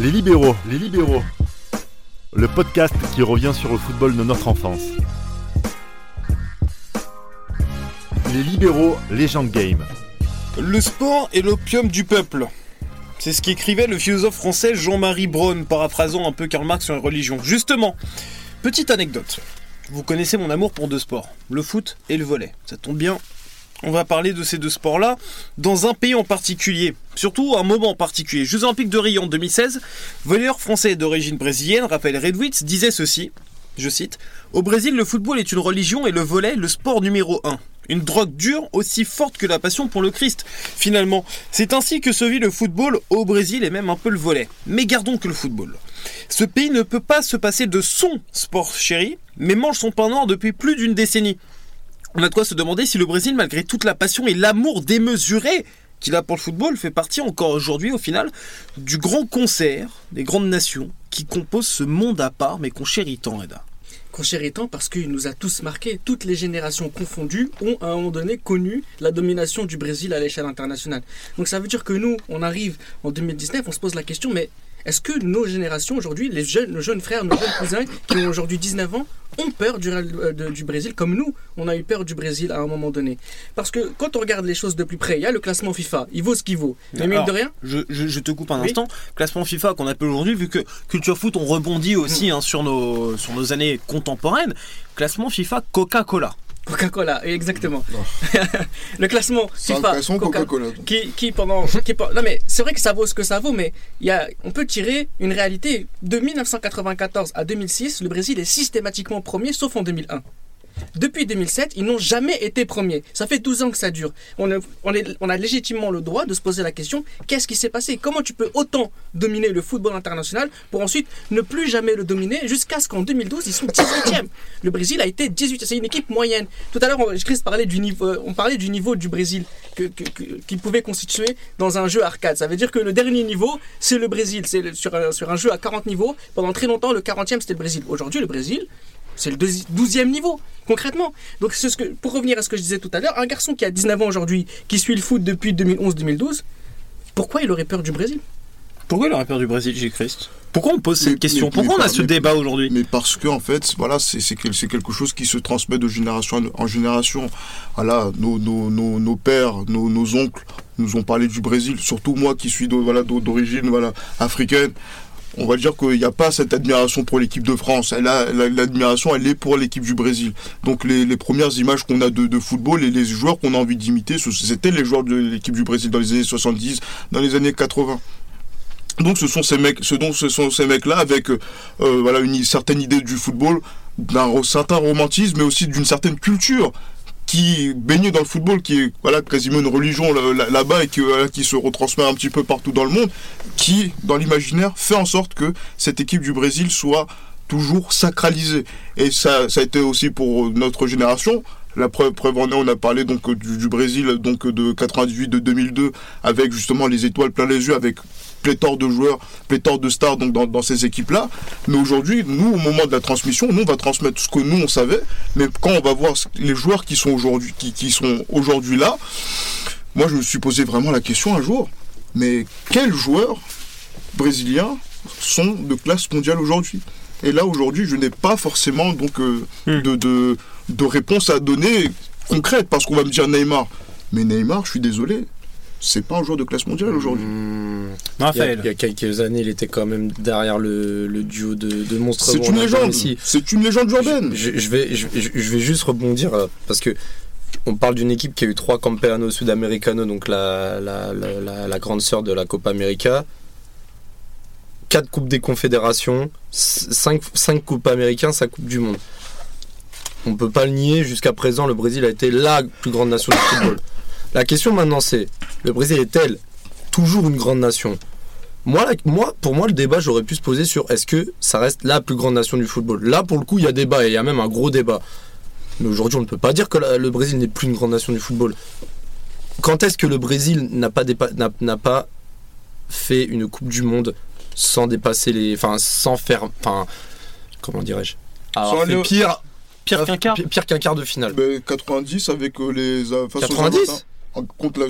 Les libéraux, les libéraux. Le podcast qui revient sur le football de notre enfance. Les libéraux, légende game. Le sport est l'opium du peuple. C'est ce qu'écrivait le philosophe français Jean-Marie Braun, paraphrasant un peu Karl Marx sur la religion. Justement, petite anecdote. Vous connaissez mon amour pour deux sports, le foot et le volet. Ça tombe bien, on va parler de ces deux sports-là dans un pays en particulier, surtout un moment en particulier. Jeux Olympiques de Rio en 2016, volleyeur français d'origine brésilienne, Raphaël Redwitz, disait ceci, je cite, Au Brésil, le football est une religion et le volet le sport numéro un. Une drogue dure aussi forte que la passion pour le Christ. Finalement, c'est ainsi que se vit le football au Brésil et même un peu le volet. Mais gardons que le football. Ce pays ne peut pas se passer de son sport chéri, mais mange son pain noir depuis plus d'une décennie. On a de quoi se demander si le Brésil, malgré toute la passion et l'amour démesuré qu'il a pour le football, fait partie encore aujourd'hui, au final, du grand concert des grandes nations qui composent ce monde à part, mais qu'on chérit tant, Eda qu'on chérit tant parce qu'il nous a tous marqués. Toutes les générations confondues ont à un moment donné connu la domination du Brésil à l'échelle internationale. Donc ça veut dire que nous, on arrive en 2019, on se pose la question, mais est-ce que nos générations aujourd'hui, les jeunes, nos jeunes frères, nos jeunes cousins qui ont aujourd'hui 19 ans, ont peur du, euh, du, Brésil comme nous, on a eu peur du Brésil à un moment donné? Parce que quand on regarde les choses de plus près, il y a le classement FIFA, il vaut ce qu'il vaut. Mais mine de rien je, je, te coupe un instant. Classement FIFA qu'on appelle aujourd'hui, vu que Culture Foot, on rebondit aussi mm. hein, sur, nos, sur nos années contemporaines. Classement FIFA Coca-Cola. Coca-Cola, exactement. le classement FIFA, Coca-Cola. Qui, qui, pendant, non mais c'est vrai que ça vaut ce que ça vaut, mais a, on peut tirer une réalité. De 1994 à 2006, le Brésil est systématiquement premier, sauf en 2001. Depuis 2007, ils n'ont jamais été premiers. Ça fait 12 ans que ça dure. On a, légitimement le droit de se poser la question qu'est-ce qui s'est passé? Comment tu peux autant dominer le football international pour ensuite ne plus jamais le dominer jusqu'à ce qu'en 2012, ils sont 18e Le Brésil a été 18 C'est une équipe moyenne. Tout à l'heure, Chris parlait du niveau, on parlait du niveau du Brésil qu'il pouvait constituer dans un jeu arcade. Ça veut dire que le dernier niveau, c'est le Brésil. C'est sur, sur un jeu à 40 niveaux. Pendant très longtemps, le 40e, c'était le Brésil. Aujourd'hui, le Brésil, c'est le 12e niveau, concrètement. Donc, ce que, pour revenir à ce que je disais tout à l'heure, un garçon qui a 19 ans aujourd'hui, qui suit le foot depuis 2011-2012, pourquoi il aurait peur du Brésil? Pourquoi il aurait peur du Brésil, J. Christ? Pourquoi on pose cette question? Pourquoi on a ce débat aujourd'hui? Mais parce que en fait, voilà, c'est quelque chose qui se transmet de génération en génération. Voilà, nos, nos, nos, nos pères, nos, nos, oncles nous ont parlé du Brésil. Surtout moi qui suis d'origine voilà, africaine on va dire qu'il n'y a pas cette admiration pour l'équipe de France. L'admiration, elle est pour l'équipe du Brésil. Donc les, premières images qu'on a de, football et les joueurs qu'on a envie d'imiter, c'était les joueurs de l'équipe du Brésil dans les années 70, dans les années 80. Donc ce sont ces mecs, ce dont ce sont ces mecs-là avec euh, voilà une certaine idée du football, d'un certain romantisme, mais aussi d'une certaine culture qui baigne dans le football, qui est voilà, quasiment une religion là-bas et qui, qui se retransmet un petit peu partout dans le monde, qui, dans l'imaginaire, fait en sorte que cette équipe du Brésil soit toujours sacralisée. Et ça, ça a été aussi pour notre génération. La preuve, preuve en est, on a parlé donc du, Brésil donc de 98, de 2002, avec justement les étoiles plein les yeux, avec pléthore de joueurs, pléthore de stars donc dans, ces équipes-là. Mais aujourd'hui, nous, au moment de la transmission, nous, on va transmettre ce que nous, on savait. Mais quand on va voir les joueurs qui sont aujourd'hui, qui, qui sont aujourd'hui là, moi, je me suis posé vraiment la question un jour. Mais quels joueurs brésiliens sont de classe mondiale aujourd'hui? Et là, aujourd'hui, je n'ai pas forcément donc euh, hmm. de, de, de réponse à donner concrète parce qu'on va me dire Neymar. Mais Neymar, je suis désolé, c'est pas un joueur de classe mondiale aujourd'hui. Mmh. Il, y a, quelques années, il était quand même derrière le, duo de, de monstres. C'est une légende. C'est une légende urbaine. Je, vais, je, vais juste rebondir euh, parce que on parle d'une équipe qui a eu trois Campeonato Sudamericano, donc la, la, la, grande sœur de la Copa América. Quatre coupes des confédérations, cinq, cinq coupes américaines, sa coupe du monde. On peut pas le nier, jusqu'à présent, le Brésil a été la plus grande nation de football. La question maintenant c'est, le Brésil est-elle toujours une grande nation? Moi, moi, pour moi, le débat, j'aurais pu se poser sur est-ce que ça reste la plus grande nation du football? Là, pour le coup, il y a débat et il y a même un gros débat. Mais aujourd'hui, on ne peut pas dire que le Brésil n'est plus une grande nation du football. Quand est-ce que le Brésil n'a pas, n'a pas fait une Coupe du Monde sans dépasser les. Enfin, sans faire. Enfin, comment dirais-je? Alors, le... pire, pire qu'un quart Pire qu'un quart de finale. 90 avec euh, les. 90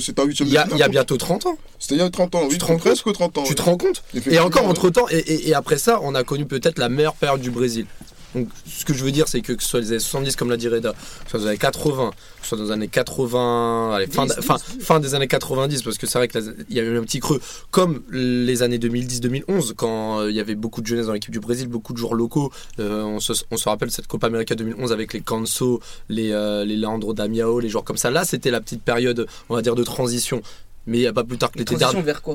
C'est un huitième Il y, a, il y a bientôt 30 ans. C'était il y a 30 ans, oui. Tu te rends presque 30 ans. Tu te rends compte? Et encore entre temps, et, et, après ça, on a connu peut-être la meilleure période du Brésil. Donc, ce que je veux dire, c'est que, que ce soit les années 70, comme l'a dit Reda, que ce soit dans les années 80, que ce soit dans les années 80, allez, fin, fin, fin, des années 90, parce que c'est vrai qu'il y a eu un petit creux, comme les années 2010-2011, quand euh, il y avait beaucoup de jeunesse dans l'équipe du Brésil, beaucoup de joueurs locaux. Euh, on, se, on, se, rappelle cette Copa América 2011 avec les Canso, les, euh, les Leandro Damiao, les joueurs comme ça. Là, c'était la petite période, on va dire, de transition. Mais il n'y a pas plus tard que l'été dernier. Transition vers quoi?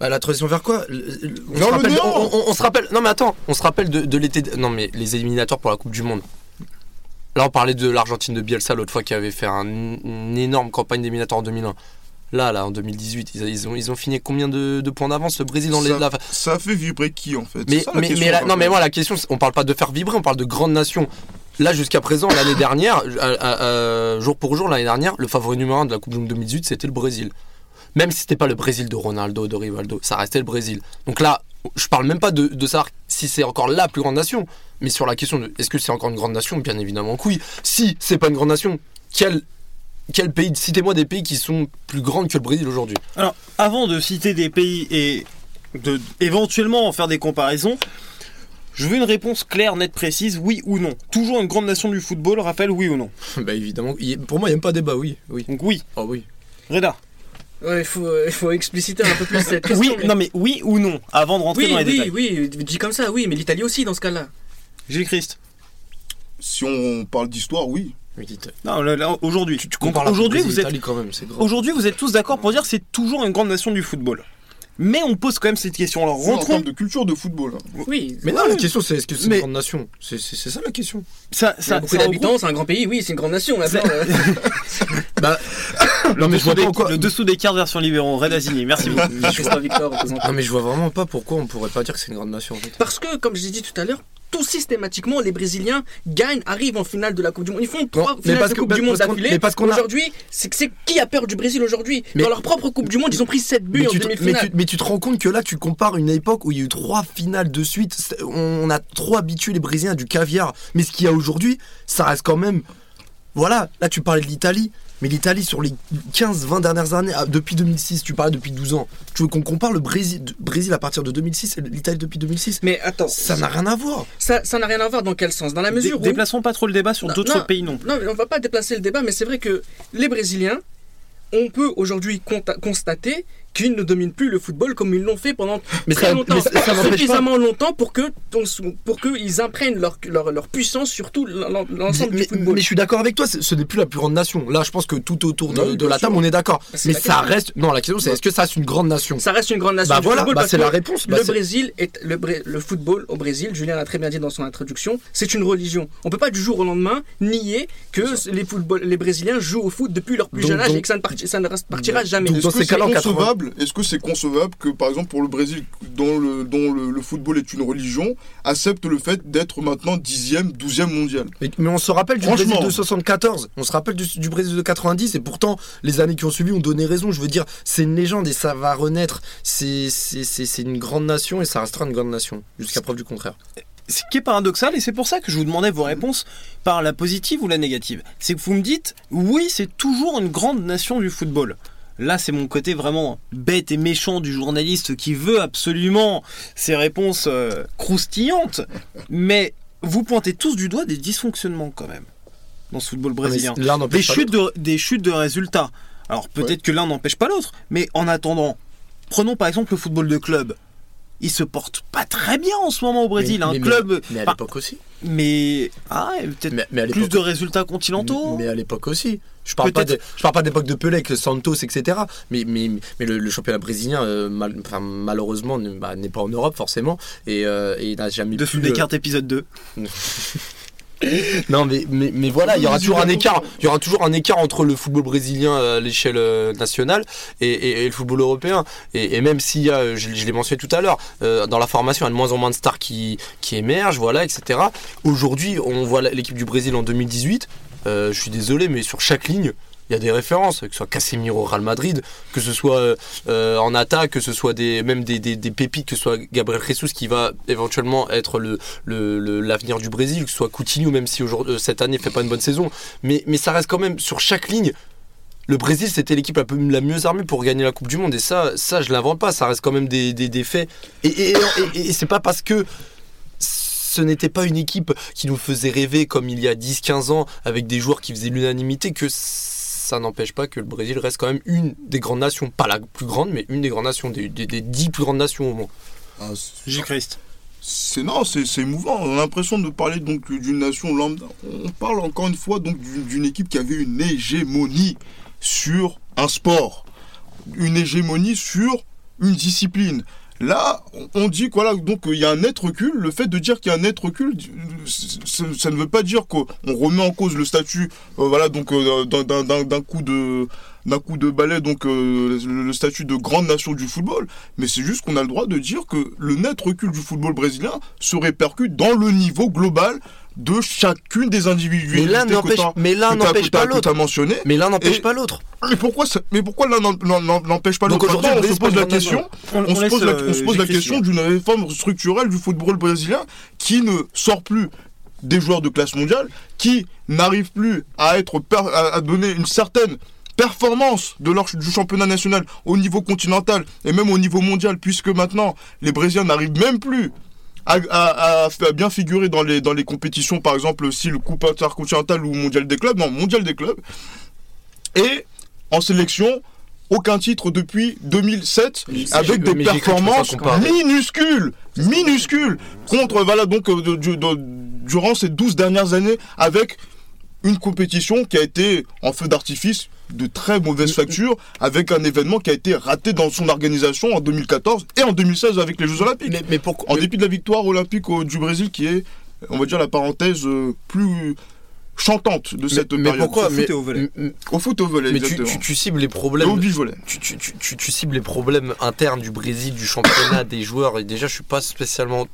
Bah, la transition vers quoi? On, se rappelle, on, se rappelle, Non mais attends, on se rappelle de, l'été. Non mais les éliminatoires pour la Coupe du Monde. Là on parlait de l'Argentine de Bielsa l'autre fois qui avait fait une énorme campagne d'éliminatoire en 2001. Là, là, en 2018, ils, ont, ils ont fini combien de, points d'avance le Brésil dans les. Ça, fait vibrer qui en fait? Mais, mais, non, mais moi la question, on parle pas de faire vibrer, on parle de grande nation. Là, jusqu'à présent, l'année dernière, jour pour jour, l'année dernière, le favori numéro 1 de la Coupe du Monde 2018, c'était le Brésil. Même si c'était pas le Brésil de Ronaldo, de Rivaldo, ça restait le Brésil. Donc là, je parle même pas de, de savoir si c'est encore la plus grande nation, mais sur la question de est-ce que c'est encore une grande nation? Bien évidemment que oui. Si c'est pas une grande nation, quel, quel pays Citez-moi des pays qui sont plus grands que le Brésil aujourd'hui. Alors, avant de citer des pays et de éventuellement en faire des comparaisons, je veux une réponse claire, nette, précise, oui ou non. Toujours une grande nation du football, Raphaël, oui ou non? Bah évidemment, pour moi il n'y a même pas débat, oui. oui. Donc oui. Oh oui. Reda Ouais, il faut, euh, faut expliciter un peu plus cette question. Oui, non mais oui ou non, avant de rentrer dans les détails. Oui, oui, dis comme ça, oui, mais l'Italie aussi dans ce cas-là. Gilles Christ. Si on parle d'histoire, oui. Non, aujourd'hui, tu, comprends aujourd'hui, vous êtes aujourd'hui, vous êtes tous d'accord pour dire que c'est toujours une grande nation du football. Mais on pose quand même cette question. Alors, rentrons. En termes de culture de football. Oui. Mais non, la question c'est est-ce que c'est une grande nation? C'est ça la question. Ça, ça, beaucoup d'habitants, c'est un grand pays. Oui, c'est une grande nation. bah, non, mais je vois pas Le dessous des cartes version libéraux, Red Azini. Merci beaucoup. non, mais je vois vraiment pas pourquoi on pourrait pas dire que c'est une grande nation. Parce que, comme je l'ai dit tout à l'heure, tout systématiquement, les Brésiliens gagnent, arrivent en finale de la Coupe du Monde. Ils font trois finales de Coupe du Monde d'affilée. Aujourd'hui, c'est qui a peur du Brésil aujourd'hui? Dans leur propre Coupe du Monde, ils ont pris 7 buts en demi-finale. Mais, tu te rends compte que là, tu compares une époque où il y a eu trois finales de suite. On a trop habitué les Brésiliens du caviar. Mais ce qu'il y a aujourd'hui, ça reste quand même. Voilà, là tu parlais de l'Italie. Mais l'Italie, sur les 15-20 dernières années, ah, depuis 2006, tu parlais depuis 12 ans. Tu veux qu'on compare le Brésil, Brésil à partir de 2006 et l'Italie depuis 2006 Mais attends. Ça n'a rien à voir. Ça n'a rien à voir dans quel sens? Dans la mesure où. Déplaçons pas trop le débat sur d'autres pays non Non, on va pas déplacer le débat, mais c'est vrai que les Brésiliens, on peut aujourd'hui constater qu'ils ne dominent plus le football comme ils l'ont fait pendant mais très longtemps, suffisamment longtemps pour que pour qu'ils imprègnent leur, leur, puissance sur tout l'ensemble du football. Mais je suis d'accord avec toi, ce n'est plus la plus grande nation. Là, je pense que tout autour de, la table, on est d'accord. Bah, mais ça reste. Non, la question c'est est-ce que ça reste une grande nation? Ça reste une grande nation. Bah voilà, bah c'est la réponse. le Brésil est le, le football au Brésil. Julien l'a très bien dit dans son introduction. C'est une religion. On peut pas du jour au lendemain nier que les football, les Brésiliens jouent au foot depuis leur plus jeune âge et que ça ne, ça partira jamais. Est-ce que c'est concevable Est-ce que c'est concevable que, par exemple, pour le Brésil, dont le, dont le, football est une religion, accepte le fait d'être maintenant 10e, 12e mondial? Mais, on se rappelle du Brésil de 74, on se rappelle du, Brésil de 90, et pourtant, les années qui ont suivi ont donné raison. Je veux dire, c'est une légende et ça va renaître. C'est une grande nation et ça restera une grande nation, jusqu'à preuve du contraire ce qui est paradoxal, et c'est pour ça que je vous demandais vos réponses par la positive ou la négative. C'est que vous me dites, oui, c'est toujours une grande nation du football. Là, c'est mon côté vraiment bête et méchant du journaliste qui veut absolument ces réponses euh, croustillantes. Mais vous pointez tous du doigt des dysfonctionnements quand même dans ce football ah, brésilien. des, chutes de, des chutes de résultats. Alors peut-être que l'un n'empêche pas l'autre, mais en attendant, prenons par exemple le football de club il se porte pas très bien en ce moment au Brésil. un club. Mais, à l'époque aussi. Mais ah, peut-être plus de résultats continentaux. Mais à l'époque aussi. Je parle pas de, je parle pas d'époque de Pelé, Santos, etc. Mais mais, mais le, championnat brésilien, euh, malheureusement, bah, n'est pas en Europe forcément et, euh, et il n'a jamais. De des cartes épisode 2. non mais, mais, mais voilà, il y aura toujours un écart. Il y aura toujours un écart entre le football brésilien à l'échelle euh, nationale et, le football européen. Et, même s'il y a, je, l'ai mentionné tout à l'heure, euh, dans la formation, il y a de moins en moins de stars qui, qui émergent, voilà, etc. Aujourd'hui, on voit l'équipe du Brésil en 2018. Euh, je suis désolé, mais sur chaque ligne, il y a des références, que ce soit Casemiro Real Madrid, que ce soit euh, en attaque, que ce soit même des, pépites, que ce soit Gabriel Jesus qui va éventuellement être l'avenir du Brésil, que ce soit Coutinho, même si euh, cette année fait pas une bonne saison. Mais, ça reste quand même sur chaque ligne le Brésil c'était l'équipe la, mieux armée pour gagner la Coupe du Monde et ça, je l'invente pas, ça reste quand même des, faits. Et, et, c'est pas parce que ce n'était pas une équipe qui nous faisait rêver comme il y a 10-15 ans avec des joueurs qui faisaient l'unanimité que ça n'empêche pas que le Brésil reste quand même une des grandes nations, pas la plus grande, mais une des grandes nations, des, des, dix plus grandes nations au monde. Ah, J. Christ. C'est non, c'est émouvant. On a l'impression de parler donc d'une nation lambda. On parle encore une fois donc d'une équipe qui avait une hégémonie sur un sport, une hégémonie sur une discipline. Là, on dit quoi donc il y a un net recul. Le fait de dire qu'il y a un net recul, ça ne veut pas dire qu'on remet en cause le statut, euh, voilà, donc euh, d'un coup de d'un coup de balai donc euh, le statut de grande nation du football, mais c'est juste qu'on a le droit de dire que le net recul du football brésilien se répercute dans le niveau global de chacune des individus. Mais l'un n'empêche pas l'autre. mentionné. Mais l'un n'empêche pas l'autre. Mais pourquoi, mais pourquoi l'un n'empêche pas l'autre? Aujourd'hui, on se pose la question. On se pose la, on se pose la question d'une réforme structurelle du football brésilien qui ne sort plus des joueurs de classe mondiale, qui n'arrive plus à être à donner une certaine performance de leur, du championnat national au niveau continental et même au niveau mondial, puisque maintenant les Brésiliens n'arrivent même plus à, bien figurer dans les, dans les compétitions, par exemple, si le Coupe intercontinental ou Mondial des clubs, non, Mondial des clubs. Et en sélection, aucun titre depuis 2007 avec des performances minuscules, minuscules contre voilà donc euh, durant ces 12 dernières années avec une compétition qui a été en feu d'artifice de très mauvaise facture avec un événement qui a été raté dans son organisation en 2014 et en 2016 avec les Jeux Olympiques. Mais, pourquoi, en dépit de la victoire olympique du Brésil qui est, on va dire, la parenthèse euh, plus chantante de cette mais, période. Pourquoi au foot et au volet. Au foot au volet, mais tu, tu, cibles les problèmes. Tu, tu, tu, cibles les problèmes internes du Brésil, du championnat, des joueurs. Et déjà, je suis pas spécialement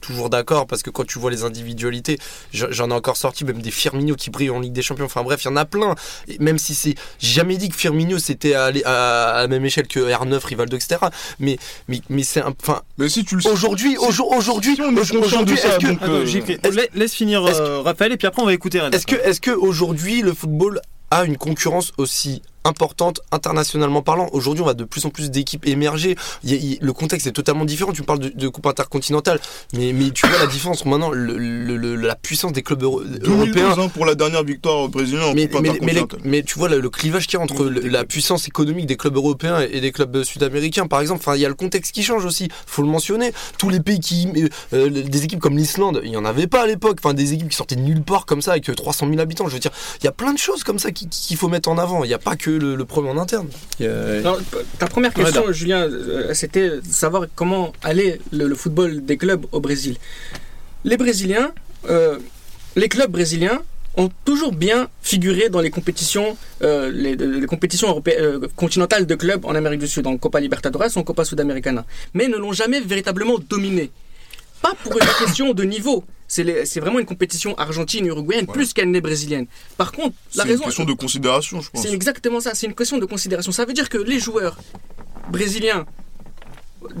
toujours d'accord parce que quand tu vois les individualités, j'en ai encore sorti même des Firmino qui brillent en Ligue des Champions. Enfin bref, il y en a plein. même si c'est, jamais dit que Firmino c'était à, à, la même échelle que R9, Rivaldo, etc. Mais mais mais c'est enfin. Mais si tu le aujourd'hui, aujourd'hui, aujourd'hui, est-ce que laisse finir euh, Raphaël et puis après on va écouter. Est-ce que est-ce que aujourd'hui le football a une concurrence aussi importante internationalement parlant. Aujourd'hui, on va de plus en plus d'équipes émerger. le contexte est totalement différent. Tu parles de, coupe intercontinentale, mais, mais tu vois la différence maintenant, le, la puissance des clubs européens. Hein, pour la dernière victoire brésilienne en mais, mais, mais, tu vois le, clivage qu'il y a entre la puissance économique des clubs européens et des clubs sud-américains, par exemple. Enfin, il y a le contexte qui change aussi. Faut le mentionner. Tous les pays qui, euh, euh, des équipes comme l'Islande, il y en avait pas à l'époque. Enfin, des équipes qui sortaient de nulle part comme ça avec 300 000 habitants. Je veux dire, il y a plein de choses comme ça qu'il faut mettre en avant. Il n'y a pas que le, problème en interne. ta première question, Julien, euh, c'était de savoir comment allait le, football des clubs au Brésil. Les Brésiliens, euh, les clubs brésiliens ont toujours bien figuré dans les compétitions, euh, les, compétitions continentales de clubs en Amérique du Sud, en Copa Libertadores ou en Copa Sudamericana, mais ne l'ont jamais véritablement dominé. Pas pour une question de niveau, c'est vraiment une compétition argentine-uruguayenne plus qu'elle n'est brésilienne. Par contre, la raison. C'est une question de considération, je pense. C'est exactement ça, c'est une question de considération. Ça veut dire que les joueurs brésiliens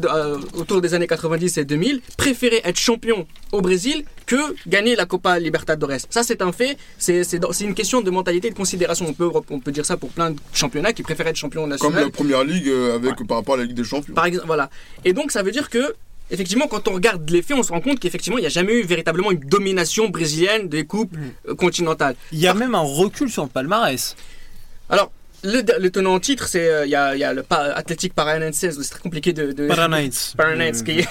euh, autour des années 90 et 2000 préféraient être champions au Brésil que gagner la Copa Libertadores. Ça, c'est un fait. C'est une question de mentalité et de considération. On peut, on peut dire ça pour plein de championnats qui préfèrent être champions nationaux. Comme la première ligue euh, avec, par rapport à la Ligue des Champions. Par exemple, voilà. Et donc, ça veut dire que effectivement, quand on regarde les faits, on se rend compte qu'effectivement, il n'y a jamais eu véritablement une domination brésilienne des coupes mm. euh, continentales. Il y a même un recul sur le palmarès. Alors, le, tenant en titre, c'est euh, il y, a, y, a, le Athletic Paranaense, c'est très compliqué de. de Paranaense. Paranaense, qui,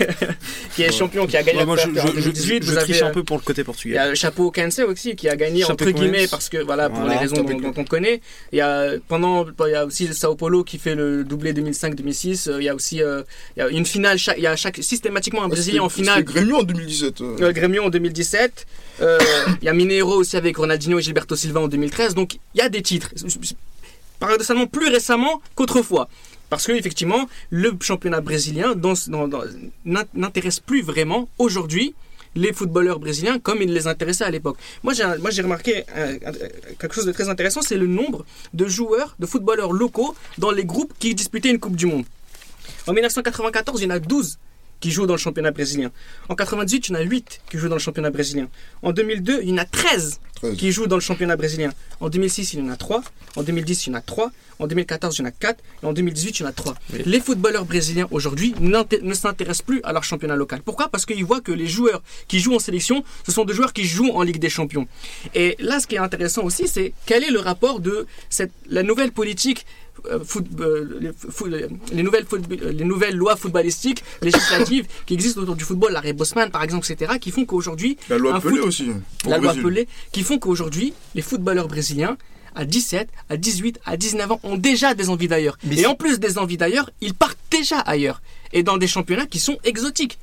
qui, est champion, qui a gagné moi, je, en 2018. Je, triche un euh, peu pour le côté portugais. Il y a le chapeau Kense aussi, qui a gagné entre guillemets, parce que voilà, pour les raisons dont, on connaît. Il y a pendant, il y a aussi le Sao Paulo qui fait le doublé 2005-2006. Il y a aussi il y a une finale, il y a chaque, systématiquement un Brésilien en finale. Grêmio en 2017. Euh. Grêmio en 2017. Il y a Mineiro aussi avec Ronaldinho et Gilberto Silva en 2013. Donc il y a des titres paradoxalement plus récemment qu'autrefois. Parce que effectivement, le championnat brésilien n'intéresse plus vraiment aujourd'hui les footballeurs brésiliens comme il les intéressait à l'époque. Moi, j'ai remarqué euh, quelque chose de très intéressant, c'est le nombre de joueurs, de footballeurs locaux dans les groupes qui disputaient une Coupe du Monde. En 1994, il y en a 12 qui jouent dans le championnat brésilien. En 98, il y en a 8 qui jouent dans le championnat brésilien. En 2002, il y en a 13, qui jouent dans le championnat brésilien. En 2006, il y en a 3. En 2010, il y en a 3. En 2014, il y en a 4. Et en 2018, il y en a 3. Les footballeurs brésiliens aujourd'hui ne s'intéressent plus à leur championnat local. Pourquoi? Parce qu'ils voient que les joueurs qui jouent en sélection, ce sont des joueurs qui jouent en Ligue des Champions. Et là, ce qui est intéressant aussi, c'est quel est le rapport de cette, la nouvelle politique les, nouvelles les nouvelles lois footballistiques législatives qui existent autour du football, l'arrêt Bosman par exemple, etc., qui font qu'aujourd'hui. La loi Pelé aussi. La loi Pelé, qui font qu'aujourd'hui, les footballeurs brésiliens à 17, à 18, à 19 ans ont déjà des envies d'ailleurs. Et en plus des envies d'ailleurs, ils partent déjà ailleurs. Et dans des championnats qui sont exotiques.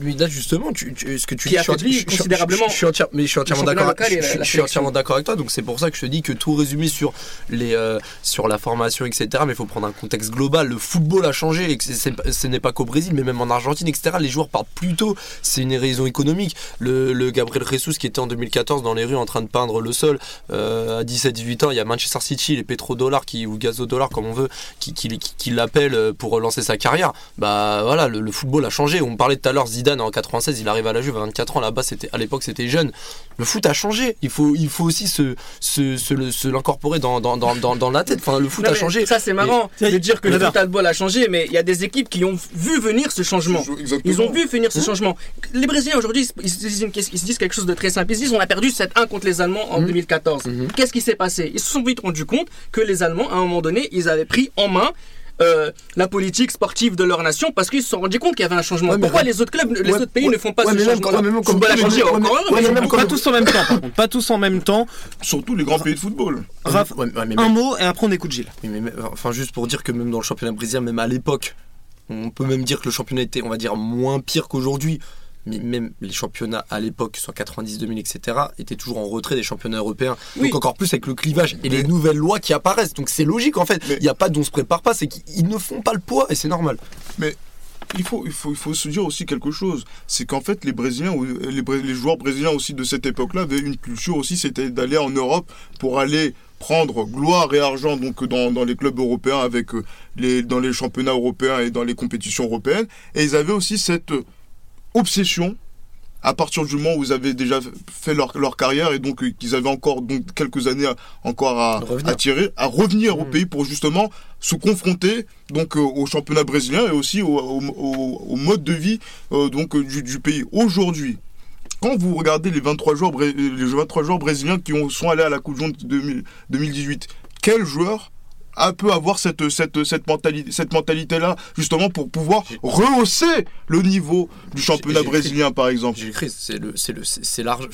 Mais, là justement, tu, ce que tu dis, considérablement. Je, suis mais je suis entièrement d'accord. Je, suis entièrement d'accord avec toi. Donc c'est pour ça que je te dis que tout résumé sur les euh, sur la formation, etc. Mais il faut prendre un contexte global. Le football a changé. Et ce n'est pas qu'au Brésil, mais même en Argentine, etc. Les joueurs partent plus tôt. C'est une raison économique. Le, le, Gabriel Jesus qui était en 2014 dans les rues en train de peindre le sol euh, à 17-18 ans, il y a Manchester City, les pétrodollars qui ou gazodollars comme on veut, qui qui, qui, l'appellent pour lancer sa carrière. Bah voilà, le, le football a changé. On parlait tout à l'heure Zidane en 96, il arrive à la Juve à 24 ans. Là-bas, c'était à l'époque, c'était jeune. Le foot a changé. Il faut, il faut aussi se, se, se, l'incorporer dans, dans, dans, dans, la tête. Enfin, le foot a changé. Ça, c'est marrant de dire que le football a changé, mais il y a des équipes qui ont vu venir ce changement. Ils ont vu venir ce mmh. changement. Les Brésiliens aujourd'hui, ils, se disent quelque chose de très simple. Ils se disent on a perdu 7-1 contre les Allemands en 2014. Mmh. Mmh. Qu'est-ce qui s'est passé? Ils se sont vite rendus compte que les Allemands, à un moment donné, ils avaient pris en main euh, la politique sportive de leur nation parce qu'ils se sont rendus compte qu'il y avait un changement. Pourquoi les autres clubs, les autres pays ne font pas ce changement Pas tous en même temps, Pas tous en même temps. Surtout les grands pays de football. un mot et après on écoute Gilles. enfin, juste pour dire que même dans le championnat brésilien, même à l'époque, on peut même dire que le championnat était, on va dire, moins pire qu'aujourd'hui mais même les championnats à l'époque, soit 90, 2000, etc., étaient toujours en retrait des championnats européens. Donc encore plus avec le clivage et les nouvelles lois qui apparaissent. Donc c'est logique en fait. Il n'y a pas d'on se prépare pas, c'est qu'ils ne font pas le poids et c'est normal. Mais il faut, il, faut, il faut se dire aussi quelque chose. C'est qu'en fait, les Brésiliens, les, les joueurs brésiliens aussi de cette époque-là avaient une culture aussi, c'était d'aller en Europe pour aller prendre gloire et argent donc dans, dans les clubs européens avec euh, les dans les championnats européens et dans les compétitions européennes et ils avaient aussi cette obsession à partir du moment où ils avaient déjà fait leur, carrière et donc euh, qu'ils avaient encore donc quelques années encore à, à tirer, à revenir au mmh. pays pour justement se confronter donc euh, au championnat brésilien et aussi au, mode de vie euh, donc du, pays. Aujourd'hui, quand vous regardez les 23 joueurs, les 23 joueurs brésiliens qui ont, sont allés à la Coupe du Monde 2018, quels joueurs un peu avoir cette, cette, cette mentalité, cette mentalité-là, justement pour pouvoir rehausser le niveau du championnat brésilien, par exemple. C'est le, c'est le, c'est l'argent.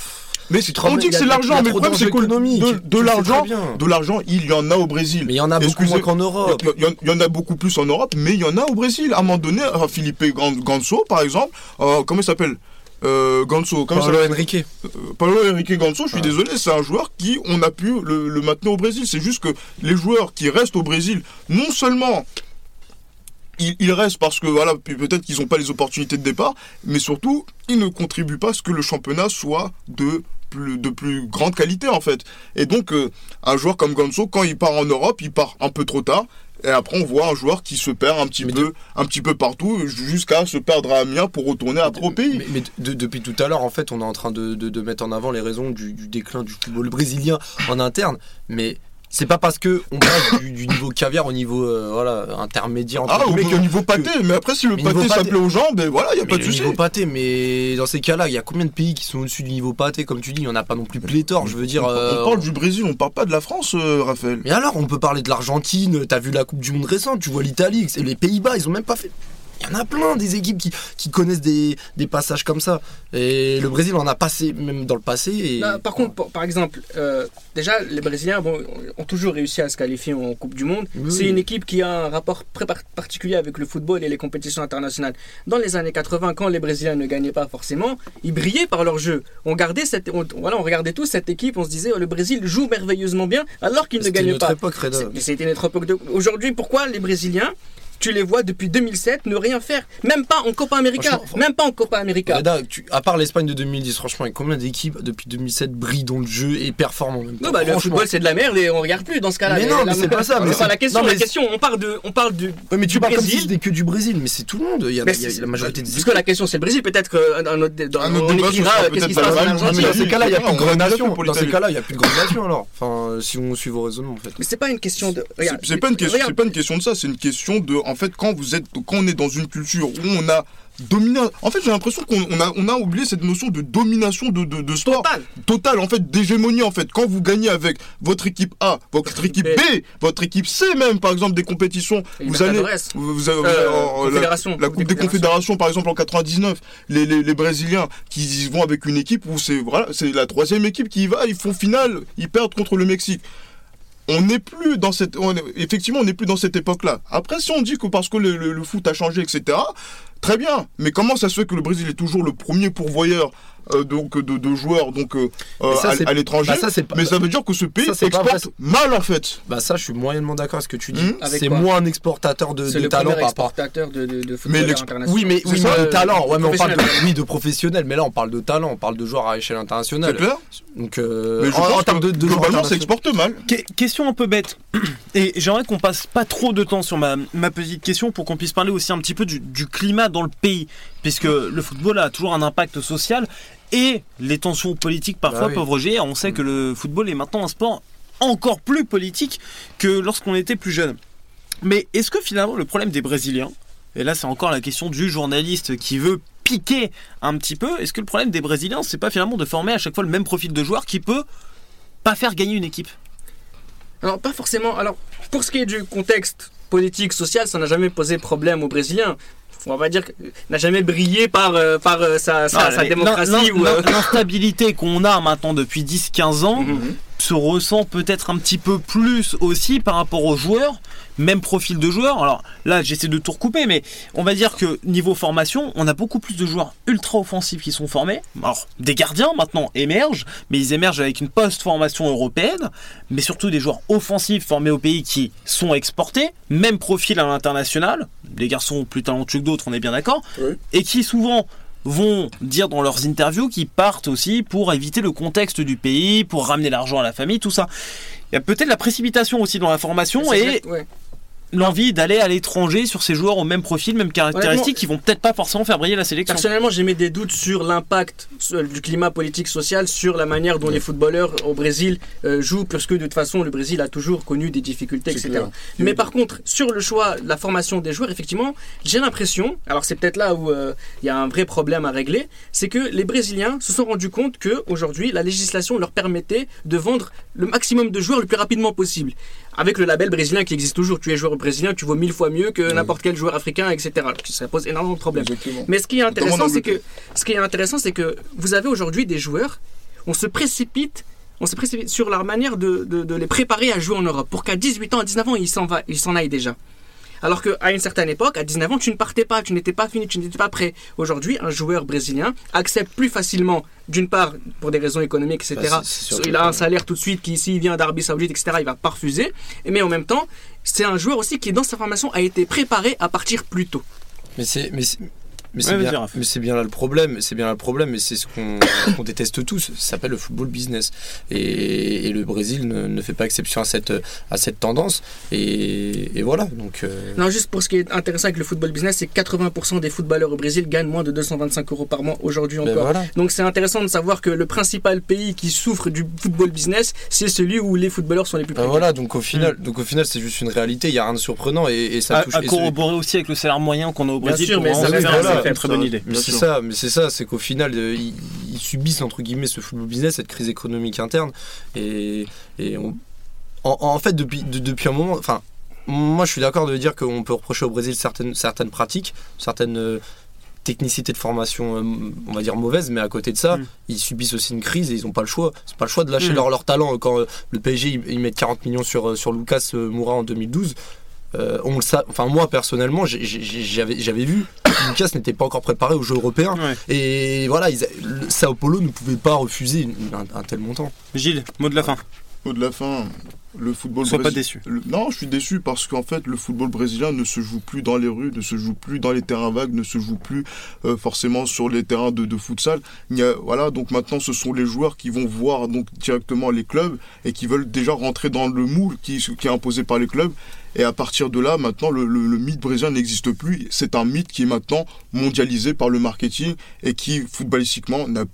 Mais on dit que c'est l'argent, mais le problème c'est que de, de l'argent, de l'argent, il y en a au Brésil. Mais il y en a beaucoup moins qu'en Europe. Il y, en a beaucoup plus en Europe, mais il y en a au Brésil. À un moment donné, Philippe Ganso, par exemple, euh, comment il s'appelle? Euh, Ganso, Paulo Henrique. Euh, Paulo Henrique Ganso, je suis ah. désolé, c'est un joueur qui on a pu le, le maintenir au Brésil. C'est juste que les joueurs qui restent au Brésil, non seulement ils, restent parce que voilà, peut-être qu'ils n'ont pas les opportunités de départ, mais surtout ils ne contribuent pas à ce que le championnat soit de plus, de plus grande qualité en fait. Et donc euh, un joueur comme Ganso, quand il part en Europe, il part un peu trop tard et après, on voit un joueur qui se perd un petit, peu, un petit peu partout jusqu'à se perdre à Amiens pour retourner à au pays. Mais, depuis tout à l'heure, en fait, on est en train de, mettre en avant les raisons du, du déclin du football brésilien en interne. Mais c'est pas parce que on passe du, niveau caviar au niveau euh, voilà intermédiaire ah au niveau pâté mais après si le pâté s'appelait aux gens ben voilà il y a pas de souci niveau pâté mais dans ces cas-là il y a combien de pays qui sont au-dessus du niveau pâté? Comme tu dis il y en a pas non plus pléthore je veux dire on, euh, parle du Brésil on parle pas de la France euh, Raphaël. Mais alors on peut parler de l'Argentine t'as vu la Coupe du Monde récente tu vois l'Italie les Pays-Bas ils ont même pas fait il y en a plein des équipes qui, qui connaissent des, des, passages comme ça. Et le Brésil en a passé même dans le passé. Et... Bah, par contre, par exemple, euh, déjà les Brésiliens bon, ont toujours réussi à se qualifier en Coupe du Monde. C'est une équipe qui a un rapport très particulier avec le football et les compétitions internationales. Dans les années 80, quand les Brésiliens ne gagnaient pas forcément, ils brillaient par leur jeu. On gardait cette, voilà, on regardait tous cette équipe, on se disait oh, le Brésil joue merveilleusement bien alors qu'il ne gagne pas. Époque, C'était une autre époque. Aujourd'hui, pourquoi les Brésiliens tu les vois depuis 2007 ne rien faire. Même pas en Copa América. Même pas en Copa América. à part l'Espagne de 2010, franchement, combien d'équipes depuis 2007 brillent dans le jeu et performent en même temps bah, Le football, c'est de la merde et on regarde plus dans ce cas-là. Mais non, mais c'est pas ça. c'est pas la question. La question, on parle de, on parle du. mais tu parles comme si c'était que du Brésil, mais c'est tout le monde. Il y a, la majorité des. Parce que la question, c'est le Brésil. Peut-être qu'on écrira qu'est-ce qui se passe en Argentine. Dans ces cas-là, il n'y a plus de grande nation. Dans ces cas-là, il n'y a plus de grande nation alors. Enfin, si on suit vos raisonnements, en fait. Mais c'est pas une question de. C'est pas une question. C'est pas une question de ça. C'est une question de. En fait, quand vous êtes, quand on est dans une culture où on a dominé. En fait, j'ai l'impression qu'on a, on a oublié cette notion de domination de, de, de sport. Total. Total, en fait, d'hégémonie, en fait. Quand vous gagnez avec votre équipe A, votre équipe B, votre équipe C, même, par exemple, des compétitions, vous allez. Vous, avez, euh, la, Coupe des Confédérations, par exemple, en 99, les, les, les Brésiliens qui vont avec une équipe où c'est voilà, c'est la troisième équipe qui y va, ils font finale, ils perdent contre le Mexique on n'est plus dans cette effectivement on n'est plus dans cette époque là après si on dit que parce que le foot a changé etc très bien mais comment ça se fait que le Brésil est toujours le premier pourvoyeur euh, donc de, de, joueurs donc euh, euh, à, l'étranger. Bah, mais ça veut dire que ce pays exporte mal en fait. Bah ça, je suis moyennement d'accord avec ce que tu dis. Hmm c'est moins un exportateur de, de talent par exportateur de, de, football international. Oui, mais, oui, de talent. Ouais, mais on parle de, oui, de professionnels. Mais là, on parle de talent. On parle de joueurs à échelle internationale. Clair. Donc, en, termes de, globalement, ça exporte mal. question un peu bête. Et j'aimerais qu'on passe pas trop de temps sur ma, ma petite question pour qu'on puisse parler aussi un petit peu du, du climat dans le pays, puisque le football a toujours un impact social et les tensions politiques parfois bah peuvent rejeter. On sait que le football est maintenant un sport encore plus politique que lorsqu'on était plus jeune. Mais est-ce que finalement le problème des Brésiliens, et là c'est encore la question du journaliste qui veut piquer un petit peu, est-ce que le problème des Brésiliens c'est pas finalement de former à chaque fois le même profil de joueur qui peut pas faire gagner une équipe? Alors pas forcément. Alors pour ce qui est du contexte politique, social, ça n'a jamais posé problème aux Brésiliens on va dire, n'a jamais brillé par, euh, euh, sa, sa, démocratie. ou, euh, L'instabilité qu'on a maintenant depuis 10-15 ans mhm. Se ressent peut-être un petit peu plus aussi par rapport aux joueurs même profil de joueurs. Alors là, j'essaie de tout recouper, mais on va dire que niveau formation, on a beaucoup plus de joueurs ultra offensifs qui sont formés. Alors, des gardiens maintenant émergent, mais ils émergent avec une post-formation européenne, mais surtout des joueurs offensifs formés au pays qui sont exportés, même profil à l'international, des garçons plus talentueux que d'autres, on est bien d'accord, et qui souvent vont dire dans leurs interviews qu'ils partent aussi pour éviter le contexte du pays, pour ramener l'argent à la famille, tout ça. Il y a peut-être la précipitation aussi dans la formation et l'envie d'aller à l'étranger sur ces joueurs au même profil, même caractéristiques, qui vont peut-être pas forcément faire briller la sélection. Personnellement, j'ai mis des doutes sur l'impact du climat politique social sur la manière dont les footballeurs au Brésil euh, jouent, puisque de toute façon, le Brésil a toujours connu des difficultés, etc. Mais par contre, sur le choix, la formation des joueurs, effectivement, j'ai l'impression, alors c'est peut-être là où euh, il y a un vrai problème à régler, c'est que les Brésiliens se sont rendus compte que aujourd'hui, la législation leur permettait de vendre le maximum de joueurs le plus rapidement possible avec le label brésilien qui existe toujours. Tu es joueur brésilien, tu vaux mille fois mieux que n'importe quel joueur africain, etc. Ça pose énormément de problèmes. Mais ce qui est intéressant, c'est que ce qui est intéressant, c'est que vous avez aujourd'hui des joueurs, on se précipite. On sur leur manière de, de, les préparer à jouer en Europe pour qu'à 18 ans, à 19 ans, ils s'en, va, ils s'en aillent déjà. Alors qu'à une certaine époque, à 19 ans, tu ne partais pas, tu n'étais pas fini, tu n'étais pas prêt. Aujourd'hui, un joueur brésilien accepte plus facilement, d'une part, pour des raisons économiques, etc. Bah, il a un salaire tout de suite qui, s'il vient d'Arabie Saoudite, etc., il va pas refuser. Mais en même temps, c'est un joueur aussi qui, dans sa formation, a été préparé à partir plus tôt. Mais c'est, mais c'est bien, bien, là le problème, c'est bien là le problème, et c'est ce qu'on déteste tous. Ça s'appelle le football business, et, le Brésil ne, fait pas exception à cette à cette tendance, et, voilà. Donc euh, non, juste pour ce qui est intéressant avec le football business, c'est 80% des footballeurs au Brésil gagnent moins de 225 euros par mois aujourd'hui ben encore. Donc c'est intéressant de savoir que le principal pays qui souffre du football business, c'est celui où les footballeurs sont les plus. Ben voilà, donc au final, mm. donc au final, c'est juste une réalité. Il y a rien de surprenant, et, ça à, touche. À corroborer aussi avec le salaire moyen qu'on a au Brésil. Bien sûr, mais ça, c'est une très bonne idée. Mais c'est ça, mais c'est ça, c'est qu'au final, euh, ils, subissent entre guillemets ce football business, cette crise économique interne, et, et en, fait depuis depuis un moment, enfin moi je suis d'accord de dire qu'on peut reprocher au Brésil certaines certaines pratiques, certaines euh, technicités de formation, euh, on va dire mauvaises, mais à côté de ça, mm. ils subissent aussi une crise et ils n'ont pas le choix. C'est pas le choix de lâcher mm. leur, leur talent. Quand le PSG ils, mettent 40 millions sur, sur Lucas Moura en 2012, euh, on le enfin moi personnellement, j'avais vu que Lucas n'était pas encore préparé aux Jeux européens. Et voilà, Sao Paulo ne pouvait pas refuser un, tel montant. Gilles, mot de la fin. Mot de la fin. Le football Sois pas déçu. non, je suis déçu parce qu'en fait, le football brésilien ne se joue plus dans les rues, ne se joue plus dans les terrains vagues, ne se joue plus euh, forcément sur les terrains de, de futsal. Il y a, voilà, donc maintenant, ce sont les joueurs qui vont voir donc directement les clubs et qui veulent déjà rentrer dans le moule qui, qui est imposé par les clubs. Et à partir de là, maintenant, le, le, le mythe brésilien n'existe plus. C'est un mythe qui est maintenant mondialisé par le marketing et qui, footballistiquement, n'a